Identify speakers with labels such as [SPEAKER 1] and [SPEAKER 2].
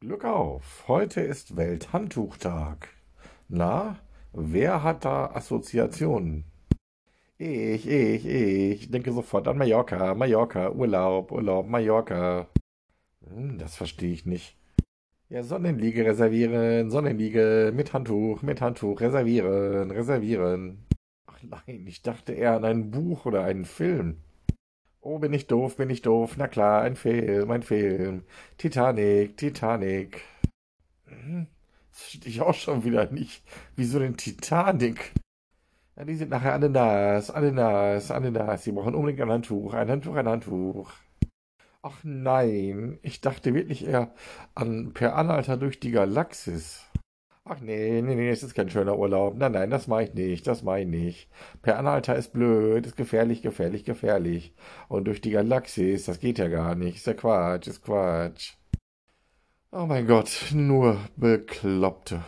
[SPEAKER 1] Glück auf, heute ist Welthandtuchtag. Na, wer hat da Assoziationen? Ich, ich, ich denke sofort an Mallorca, Mallorca, Urlaub, Urlaub, Mallorca. Hm, das verstehe ich nicht. Ja, Sonnenliege reservieren, Sonnenliege mit Handtuch, mit Handtuch reservieren, reservieren. Ach nein, ich dachte eher an ein Buch oder einen Film. Oh, bin ich doof, bin ich doof. Na klar, ein Film, ein Film. Titanic, Titanic. Hm, Das verstehe ich auch schon wieder nicht. Wieso denn Titanic? Ja, die sind nachher alle nass, alle nass, alle nass. Sie brauchen unbedingt ein Handtuch, ein Handtuch, ein Handtuch. Ach nein, ich dachte wirklich eher an Per Anhalter durch die Galaxis. Ach nee, nee, nee, es ist kein schöner Urlaub. Nein, nein, das mache ich nicht, das mache ich nicht. Per Anhalter ist blöd, ist gefährlich, gefährlich, gefährlich. Und durch die Galaxis, das geht ja gar nicht. Ist ja Quatsch, ist Quatsch. Oh mein Gott, nur Bekloppte.